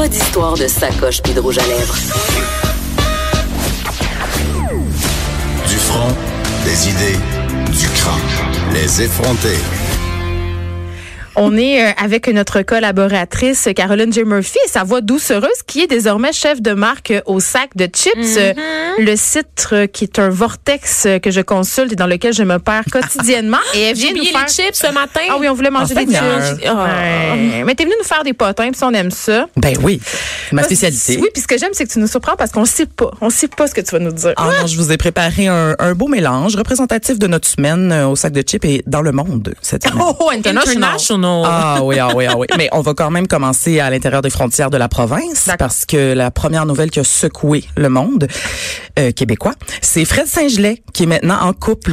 Pas d'histoire de sacoche puis rouge à lèvres. Du front, des idées, du crâne. Les effronter. On est euh, avec notre collaboratrice Caroline J. Murphy et sa voix doucereuse qui est désormais chef de marque au sac de chips, euh, le site euh, qui est un vortex que je consulte et dans lequel je me perds quotidiennement. Et elle vient nous faire... les chips ce matin. Ah oui, on voulait manger Ah, des chips. Ah. Ouais. Mais t'es venu nous faire des potins, puis on aime ça. Ben oui, ma spécialité. Oui, puis ce que j'aime, c'est que tu nous surprends parce qu'on sait pas. On sait pas ce que tu vas nous dire. Ah non, je vous ai préparé un, un beau mélange représentatif de notre semaine au sac de chips et dans le monde cette semaine. Oh, international. International. Ah oui, ah oui, ah oui. Mais on va quand même commencer à l'intérieur des frontières de la province parce que la première nouvelle qui a secoué le monde euh, québécois, c'est Fred Saint-Gelais qui est maintenant en couple,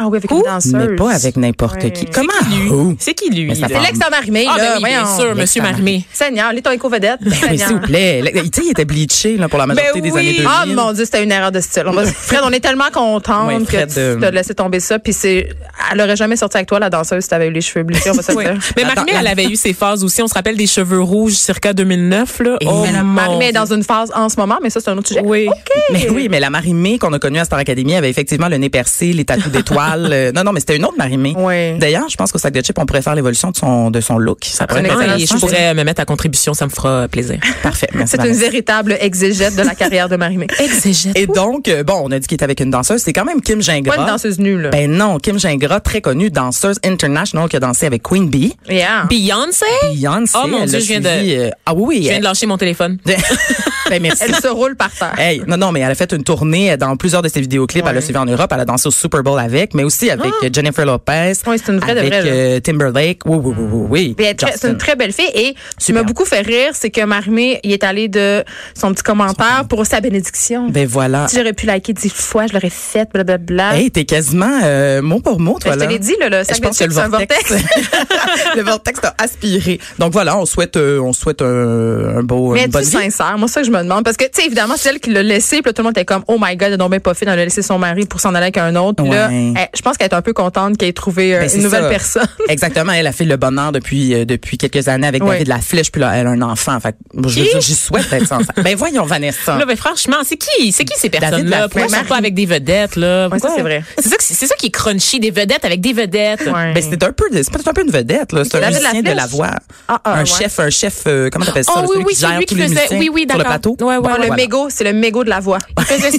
Ah oui, avec une danseuse. mais pas avec n'importe Ouais. qui. Comment? Lui? C'est qui lui? Mais C'est l'ex Marimé, Ah, là. ben oui, bien sûr, monsieur Marimé. Seigneur, les ton éco-vedette. Ben oui, s'il vous plaît. Là, Tu sais, il était bleaché là, pour la majorité Ben des années oui. 2000. Ah mon dieu, c'était une erreur de style. On va- Fred, on est tellement contente Oui, que tu euh, t'as laissé tomber ça. Puis c'est, elle aurait jamais sorti avec toi la danseuse si t'avais eu les cheveux bleachés, on va se le Oui. dire. Mais Marimé, elle avait eu ses phases aussi. On se rappelle des cheveux rouges circa 2009. Là. Oh, mais Marimé est dans une phase en ce moment, mais ça c'est un autre sujet. Oui. Mais oui, mais la Marimé qu'on a connue à Star Academy avait effectivement le nez percé, les tatous d'étoiles. Euh, non, non, mais c'était une autre Marimé. Oui. D'ailleurs, je pense qu'au sac de chips, on pourrait faire l'évolution de son de son look. Ça pourrait être excellente intéressant. et je pourrais me mettre à contribution, ça me fera plaisir. Parfait. Merci, C'est une véritable exégète de la carrière de Marimé. Exégète. Et donc, euh, bon, on a dit qu'il était avec une danseuse. C'est quand même Kim Gingras. Pas une danseuse nue, là. Ben non, Kim Gingras, très connue, danseuse international qui a dansé avec Queen Bee. Yeah. Beyoncé? Beyoncé. Oh, mon Dieu, je viens de- euh, ah oui, oui. Je viens elle- de lâcher mon téléphone. ben merci. Elle se roule par terre. Hey, non, non, mais elle a fait une tournée dans plusieurs de ses vidéoclips. Elle a suivi en Europe. Elle a dansé au Super Bowl avec, mais aussi avec euh, Jennifer Lopez. Oui, c'est une vraie de avec, vraie, euh, Timberlake. Oui, oui, oui, oui. C'est une très belle fille et ce qui Super. m'a beaucoup fait rire, c'est que Marimé, il est allé de son petit commentaire pour sa bénédiction. Ben voilà. Si j'aurais pu liker dix fois, je l'aurais fait, blablabla. Hey, t'es quasiment euh, mot pour mot, toi, Ben, je là. te l'ai dit, là, le sac Je pense que le c'est un vortex, le vortex t'a aspiré. Donc voilà, on souhaite, euh, on souhaite un, un beau, Mais une bonne vie. sincère? Moi, c'est ça que je me demande. Parce que, tu sais, évidemment, c'est elle qui l'a laissé. Puis là, tout le monde était comme, oh my God, elle bien pas. Elle a laissé son mari pour s'en aller avec un autre. Puis là, Ouais. elle- je pense qu'elle est un peu contente qu'elle ait trouvé euh, Ben, une nouvelle ça. personne. Exactement, elle a fait le bonheur depuis euh, depuis quelques années avec Ouais. David Laflèche, puis là elle a un enfant. Fait je veux Qui? dire, j'y souhaite d'être ensemble. ben voyons Vanessa. Là, ben, franchement, c'est qui, c'est qui ces personnes-là? Laflèche. Pourquoi ils sont pas avec des vedettes, là? Ouais, ça, Pourquoi? c'est vrai. C'est ça, que- c'est ça qui est crunchy, des vedettes avec des vedettes. Ouais. Ben c'est un peu, de- c'est peut-être un peu une vedette là. C'est un musicien de la voix, Ah, ah, un ouais. chef, un chef. euh, comment t'appelles ça Oh là, oui, celui oui, qui gère tous qui les faisait- musiciens oui, oui, sur le plateau? Ouais, ouais, Bon, Ah, le mégot, c'est le mégot de la voix.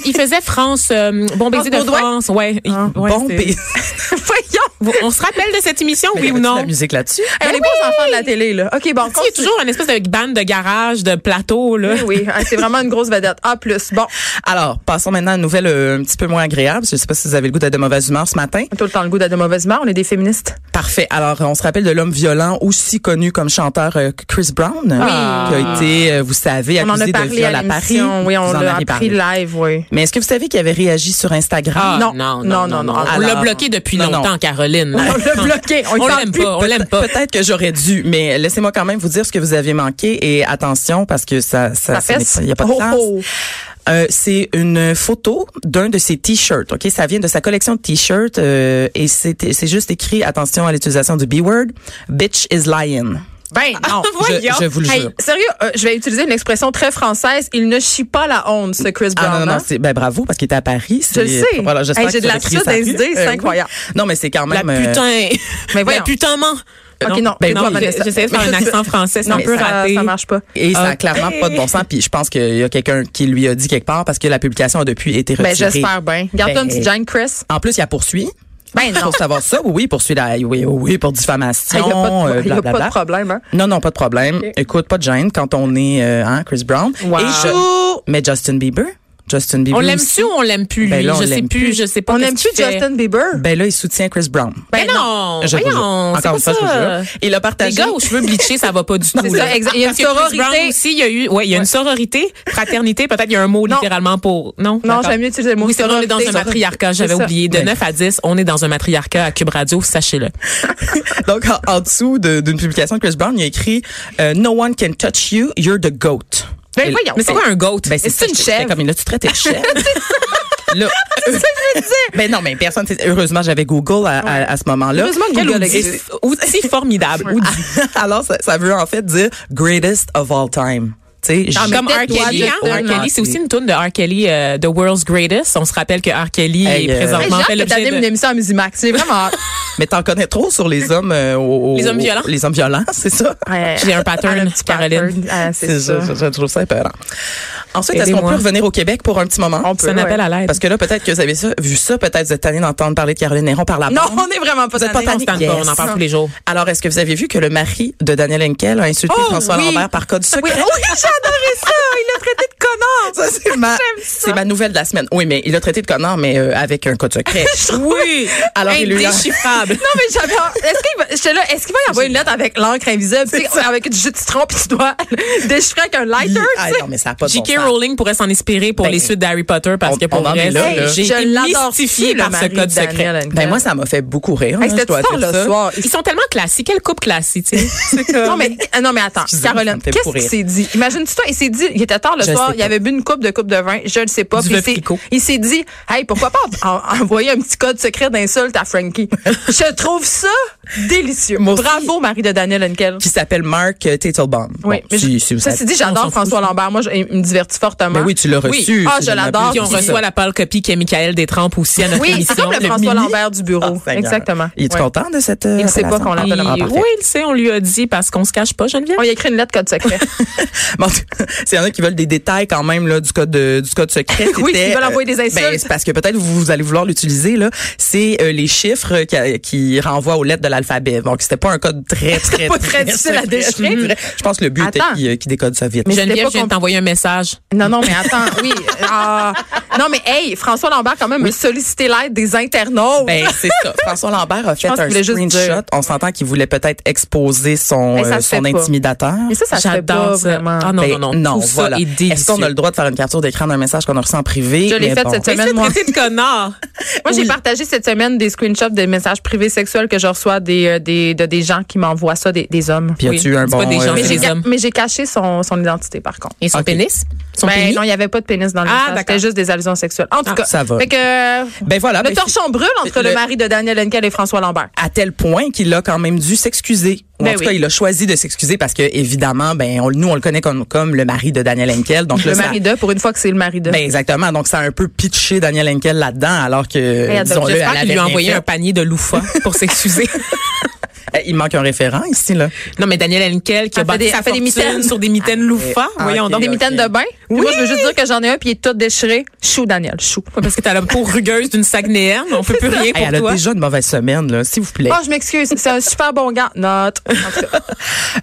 Il faisait, France, euh, bon baiser de? France, ouais. Ouais, Bon, ben, Voyons! On se rappelle de cette émission, oui ou non? la musique là-dessus? Hey, on est pas aux enfants de la télé, là. OK, bon, Il y a toujours une espèce de bande de garage, de plateau, là? Oui, oui. Ah, c'est vraiment une grosse vedette. A+. Bon, Alors, passons maintenant à une nouvelle euh, un petit peu moins agréable. Je sais pas si vous avez le goût d'être de mauvaise humeur ce matin. tout le temps le goût d'être de mauvaise humeur. On est des féministes. Parfait. Alors, on se rappelle de l'homme violent, aussi connu comme chanteur euh, Chris Brown, qui a été, euh, vous savez, On en a accusé de parlé viol à à Paris. Oui, on l'a appris parlé. live, oui. Mais est-ce que vous savez qu'il avait réagi sur Instagram? Ah, Non. non, Non, non, non, non, non. On l'a bloqué depuis Non, non. longtemps, Caroline. On l'a bloqué. On, On l'aime pas, on l'aime pas. Peut-être que j'aurais dû, mais laissez-moi quand même vous dire ce que vous avez manqué et attention parce que ça, ça, il y a pas de Oh, place. oh. Euh, c'est une photo d'un de ses t-shirts. Ok, ça vient de sa collection de t-shirts euh, et c'est c'est juste écrit attention à l'utilisation du b-word. Bitch is lying. Ben, non. Je, Voyons. je vous le Hey, jure. sérieux, euh, je vais utiliser une expression très française. Il ne chie pas la honte, ce Chris Brown. Ah non, non, non, c'est ben bravo parce qu'il était à Paris. Je sais. Voilà, j'espère Hey, j'ai de la des idées, c'est Euh, oui. incroyable. Non, mais c'est quand La même. euh, putain. Mais voyons. La putain ment. Ok, non, ben non. J'essayais de faire un accent français, c'est Non, un peu ça, raté. ça marche pas. Et ça a Ok. clairement pas de bon sens. Puis je pense qu'il y a quelqu'un qui lui a dit quelque part parce que la publication a depuis été Ben, retirée. j'espère bien. Garde-toi Ben, une petite Jane, Chris. En plus, il a poursuit. Ben, non. Pour savoir ça, oui, poursuit la, oui, oui, pour diffamation, Il n'y a, pas de- problème. Hein? Non, non, pas de problème. Écoute, pas de gêne quand on est, euh, hein, Chris Brown. Wow. Et je- mais Justin Bieber, Justin Bieber. On l'aime tu ou on l'aime plus, lui? Ben là, on je sais l'aime plus, plus. je sais pas. On n'aime plus. Justin Bieber? Ben là, il soutient Chris Brown. Ben non, Je voyons, c'est Encore pas une fois, je ça. jure. Il a Les partagé. gars aux cheveux bleachés, ça va pas du tout. C'est ça. Il y a une sororité. Brown aussi, il y a eu, ouais, il y a une sororité, fraternité, peut-être il y a un mot Non. littéralement pour, non? Non, j'aime mieux utiliser le mot Oui, c'est vrai, on est dans sororité. un matriarcat, j'avais oublié. De Ben. 9 à 10, on est dans un matriarcat à Cube Radio, sachez-le. Donc, en, dessous de- d'une publication de Chris Brown, il a écrit euh, No one can touch you, you're the goat. Ben, voyons. Mais c'est quoi un goat? Ben, c'est une chèvre? Comme là, tu traitais de chèvre. Là, euh, ben non, mais personne. Heureusement, j'avais Google à, à- à ce moment-là. Heureusement que Google outil, outil formidable. Alors, ça, ça veut en fait dire greatest of all time. Tu sais, Comme R. Kelly, hein? C'est aussi une tune de R. Kelly, euh, The World's Greatest. On se rappelle que R. Kelly Hey, est euh, Hey, présentement J'ai fait l'objet t'animes une de... émission à Musimax. C'est vraiment. mais t'en connais trop sur les hommes euh, Les hommes violents? Les hommes violents, c'est ça? Ouais. J'ai un pattern, petit Caroline. Ah, c'est ça. Je, je trouve ça épeurant. Ensuite, est-ce qu'on peut revenir au Québec pour un petit moment? On peut, C'est un appel ouais. à l'aide. Parce que là, peut-être que vous avez ça, vu ça, peut-être vous êtes tanné d'entendre parler de Caroline Néron par la Non, bande. on est vraiment pas Vous êtes pas tannés. tanné? On en Yes. parle tous les jours. Alors, est-ce que vous avez vu que le mari de Daniel Henkel a insulté Oh, François oui. Lambert par code secret? Oui, oui j'ai adoré ça. Il l'a traité de connard. Ça, c'est ma, c'est ma nouvelle de la semaine. Oui, mais il a traité de connard, mais euh, avec un code secret. Oui! Alors, il lui a-. Non, mais j'avais. Est-ce qu'il va, j'étais là, est-ce qu'il va y avoir une lettre avec l'encre invisible, tu sais, avec du jus de citron, puis tu dois déchiffrer avec un lighter, Ah, non, mais ça n'a pas de J.K. Rowling pourrait s'en inspirer pour Ben, les suites d'Harry Potter parce on- que pour vrai, j'ai été mystifiée par ce code de secret. Ben, moi, ça m'a fait beaucoup rire. Hein, C'était dois tard dire le soir. Ils sont tellement classiques. Quelle coupe classique, tu sais. Non, mais, ah, non, mais attends, Caroline, qu'est-ce qu'il s'est dit? Imagine-tu toi, il s'est dit, était tard le Je soir, il avait bu une coupe de coupe de vin, je ne sais pas. Puis il s'est- dit, hey, pourquoi pas en- envoyer un petit code secret d'insulte à Frankie? je trouve ça délicieux. Moi aussi. Bravo, Marie de Daniel Henkel. Qui s'appelle Mark euh, Teitelbaum. Oui, Bon, mais si, je- si vous ça c'est dit, j'adore François. Lambert. Moi, je- il me divertit fortement. Mais oui, tu l'as Oui. reçu. Ah, si je ne l'adore. on reçoit la pâle copie qui est Michael Détrempe aussi à notre Oui, émission. c'est comme le, Le François mini. Lambert du bureau. Ah. Exactement. Il est Ouais. content de cette. euh, Il sait pas qu'on l'appelle Ah, un parfait. oui, il le sait, on lui a dit parce qu'on se cache pas, Geneviève. On y a écrit une lettre code secret. Bon, S'il y en a qui veulent des détails quand même là, du code de- du code secret, Oui, s'ils veulent euh, envoyer des insultes. Ben, c'est parce que peut-être vous, vous allez vouloir l'utiliser là. C'est euh, les chiffres qui, qui renvoient aux lettres de l'alphabet. Donc c'était pas un code très très pas très difficile à secret. déchiffrer. Je Je pense que le but était qu'il décode ça vite. Mais Geneviève pas vient de t'envoyer un message. Non, non, mais attends, oui. Ah, non, mais hey, François Lambert, quand même, a sollicité l'aide des internautes. Ben, c'est ça. François Lambert a fait un screenshot. On s'entend qu'il voulait peut-être exposer son, euh, son intimidateur. mais ça, ça se fait pas vraiment. Ah non, Ben, non, non. Tout ça voilà. Est-ce qu'on a le droit de faire une capture d'écran d'un message qu'on a reçu en privé? Je l'ai fait bon. cette semaine, moi. de connard. Moi, j'ai Oui. partagé cette semaine des screenshots des messages privés sexuels que je reçois des, euh, des, de des gens qui m'envoient ça, des, des hommes. Puis as-tu Oui. un bon... pas des gens, euh, Mais j'ai, mais caché son, son identité, par contre. Et son Ok. pénis? Son Ben, pénis? non, il n'y avait pas de pénis dans le Ah. C'était juste des allusions sexuelles. En tout Ah, cas, ça va. Fait que, euh, Ben voilà. le ben, torchon brûle entre le, le- mari de Daniel Henkel et François Lambert. à tel point qu'il a quand même dû s'excuser. Ou Ben en tout oui. cas, il a choisi de s'excuser parce que évidemment, ben on- nous on le connaît comme comme le mari de Daniel Henkel. Donc Le là, ça- mari de, pour une fois que c'est le mari de. ben exactement. Donc ça a un peu pitché Daniel Henkel là-dedans, alors que adopte. disons-le, elle lui a envoyé un panier de loufa pour s'excuser. fait. Il manque un référent ici là. non, mais Daniel Henkel qui a Elle fait bâti des- sa elle fait des mitaines. sur des mitaines loufa. Ah, Voyons donc. des mitaines de bain? Puis Moi, je veux juste dire que j'en ai un puis il est tout déchiré. Chou, Daniel, chou. Parce que t'as la peau rugueuse d'une Saguenayenne. On peut plus rien Hey, pour elle a toi. déjà une mauvaise semaine là, s'il vous plaît. Oh, je m'excuse. C'est un super bon gars. Note. Cas.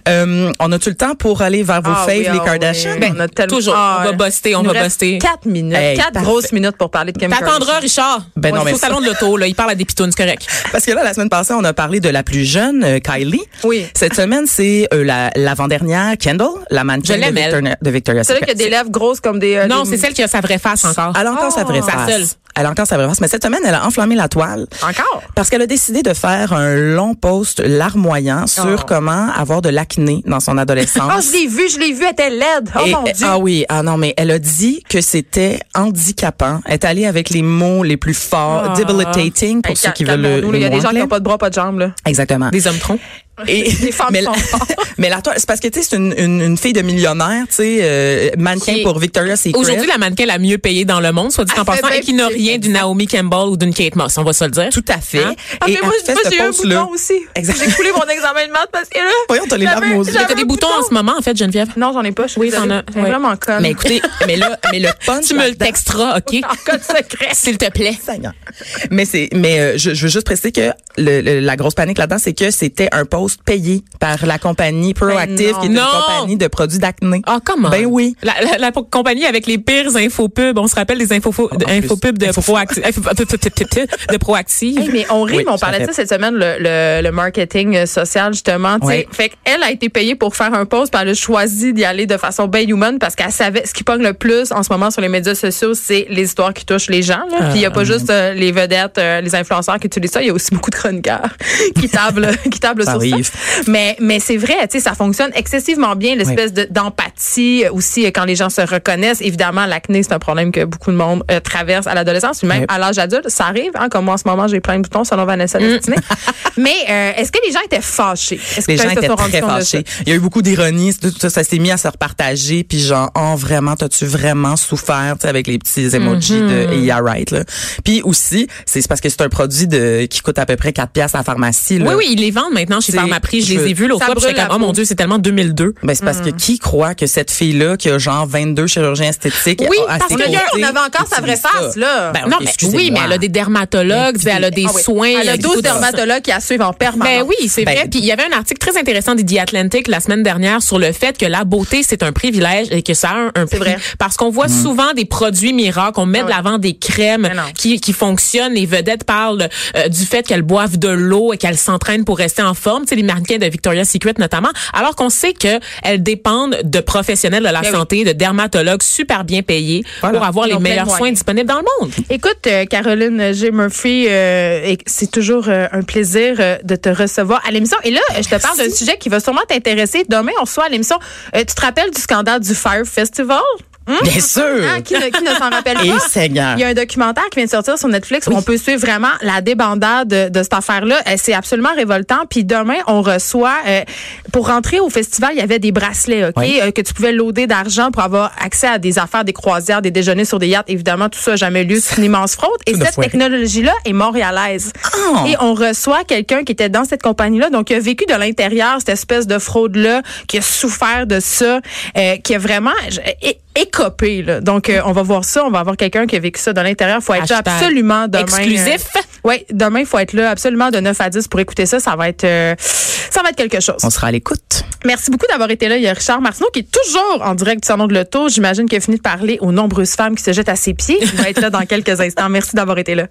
Euh, on a tout le temps pour aller vers vos Ah faves oui, les ah Kardashians? oui. On a tellement- Toujours. Ah, on va buster, on va buster. Quatre minutes. Hey, quatre parfait. grosses minutes pour parler de Kim T'attendras. Richard. Ben non, mais au salon de l'auto, là. Il parle à des pitounes, c'est correct. Parce que là, la semaine passée, on a parlé de la plus jeune, euh, Kylie. Oui. Cette semaine, c'est euh, la l'avant-dernière, Kendall, la mannequin de. Victoria, de vrai Secret. qu'il y a des lèvres grosses comme des. euh, Non, des- c'est celle qui a sa vraie face encore. Elle a encore sa vraie Ah, sa face. seule. Elle a encore sa vraie face. Mais cette semaine, elle a enflammé la toile. Encore? Parce qu'elle a décidé de faire un long post larmoyant sur Oh. comment avoir de l'acné dans son adolescence. Oh, je l'ai vu, je l'ai vu, elle était laide. Oh Et- mon Dieu. ah oui, ah non, mais elle a dit que c'était handicapant. Elle est allée avec les mots les plus forts, Ah. debilitating pour Hey, ceux qui veulent le, Il y a des gens qui n'ont pas de bras, pas de jambes. Là. Exactement. Des hommes troncs. Et, Les femmes mais, sont fortes. mais la toile, c'est parce que tu sais, c'est une, une, une fille de millionnaire, tu sais, euh, mannequin Qui est- pour Victoria's Secret. Aujourd'hui, la mannequin la mieux payée dans le monde, soit dit en passant, et qui n'a rien d'une Naomi Campbell ou d'une Kate Moss, on va se le dire. Tout à fait. Hein? Ah, Et mais moi, j'ai eu un bouton aussi. J'ai coulé mon examen de maths parce que là. Voyons, t'as les larmes aux yeux. T'as des boutons? bouton. en ce moment, en fait, Geneviève. Non, j'en ai pas. Oui, t'en as, vraiment conne. Mais écoutez, mais là, mais le punch. Tu me le texteras, OK? En code secret. S'il te plaît. Mais c'est, mais euh, je, veux juste préciser que la grosse panique là-dedans, c'est que c'était un post payé par la compagnie Proactive, non. qui est une Non. compagnie de produits d'acné. Ah, comment? Ben oui. La, la, la compagnie avec les pires infopubs. On se rappelle des infopubs, infopubs de Proactive. de Proactive. Hey, mais on rit, Oui, mais on parlait de ça cette semaine, le, le, le marketing euh, social, justement. Oui. Fait qu'elle a été payée pour faire un post, puis elle a choisi d'y aller de façon bien humaine parce qu'elle savait ce qui pogne le plus en ce moment sur les médias sociaux, c'est les histoires qui touchent les gens. là. Puis il n'y a pas juste euh, les vedettes, euh, les influenceurs qui utilisent ça, il y a aussi beaucoup de chroniqueurs qui tablent, qui tablent Ah sur oui. ça. Mais, mais c'est vrai, tu sais, ça fonctionne excessivement bien, l'espèce de- d'empathie aussi euh, quand les gens se reconnaissent. Évidemment, l'acné, c'est un problème que beaucoup de monde euh, traverse à l'adolescence, puis même à l'âge adulte. Ça arrive, hein, comme moi en ce moment, j'ai plein de boutons selon Vanessa Destinée. mais euh, est-ce que les gens étaient fâchés? Est-ce que Les gens étaient très fâchés. Il y a eu beaucoup d'ironie, tout ça, ça s'est mis à se repartager, puis genre, oh vraiment, t'as-tu vraiment souffert, tu sais, avec les petits emojis Mm-hmm. de Yeah Right, là? Puis aussi, c'est parce que c'est un produit de qui coûte à peu près 4 piastres à la pharmacie, là. Oui, oui, ils les vendent maintenant chez Pharmaprix. Je je- les ai vus l'autre fois. J'étais comme, oh mon. Dieu, c'est tellement 2002. Ben, c'est parce que qui croit que cette fille-là, qui a genre 22 chirurgiens esthétiques, Oui, a- à parce que on avait encore sa vraie face, là. Ben, non, mais oui, mais elle a des dermatologues, Mais elle a des Ah oui. soins. Elle a elle 12 écoute, dermatologues qui la suivent en permanence. Ben oui, c'est Ben- vrai. Puis il y avait un article très intéressant de The Atlantic la semaine dernière sur le fait que la beauté c'est un privilège et que ça a un, un prix. vrai. Parce qu'on voit souvent des produits miracles, on met de l'avant des crèmes qui qui fonctionnent. Les vedettes parlent euh, du fait qu'elles boivent de l'eau et qu'elles s'entraînent pour rester en forme. Sais, les mannequins de Victoria's Secret notamment. Alors qu'on sait que elles dépendent de professionnels de la Ben oui. santé, de dermatologues super bien payés Voilà. pour avoir les meilleurs soins disponibles dans le monde. Écoute, euh, Caroline G. Murphy, euh, c'est toujours euh, un plaisir de te recevoir à l'émission. Et là, je te parle d'un sujet qui va sûrement t'intéresser. Demain, on reçoit à l'émission. Tu te rappelles du scandale du Fire Festival? Bien sûr! Hein, qui, ne, qui ne s'en rappelle Et pas? Seigneur. Il y a un documentaire qui vient de sortir sur Netflix où on peut suivre vraiment la débandade de, de cette affaire-là. Euh, C'est absolument révoltant. Puis demain, on reçoit, euh, pour rentrer au festival, il y avait des bracelets, OK, Oui. euh, que tu pouvais loader d'argent pour avoir accès à des affaires, des croisières, des déjeuners sur des yachts. Évidemment, tout ça n'a jamais lieu. C'est une immense fraude. Et Tout cette technologie-là est montréalaise. Ah! Et on reçoit quelqu'un qui était dans cette compagnie-là, donc qui a vécu de l'intérieur cette espèce de fraude-là, qui a souffert de ça, euh, qui a vraiment écopé. Là. Donc, euh, on va voir ça. On va avoir quelqu'un qui a vécu ça de l'intérieur. faut être là absolument demain. exclusif. oui, demain, il faut être là absolument de 9 à 10 pour écouter ça. Ça va être, euh, ça va être quelque chose. On sera à l'écoute. Merci beaucoup d'avoir été là. Il y a Richard Martineau qui est toujours en direct du Salon de l'Auto. J'imagine qu'il a fini de parler aux nombreuses femmes qui se jettent à ses pieds. Il va être là dans quelques instants. Merci d'avoir été là.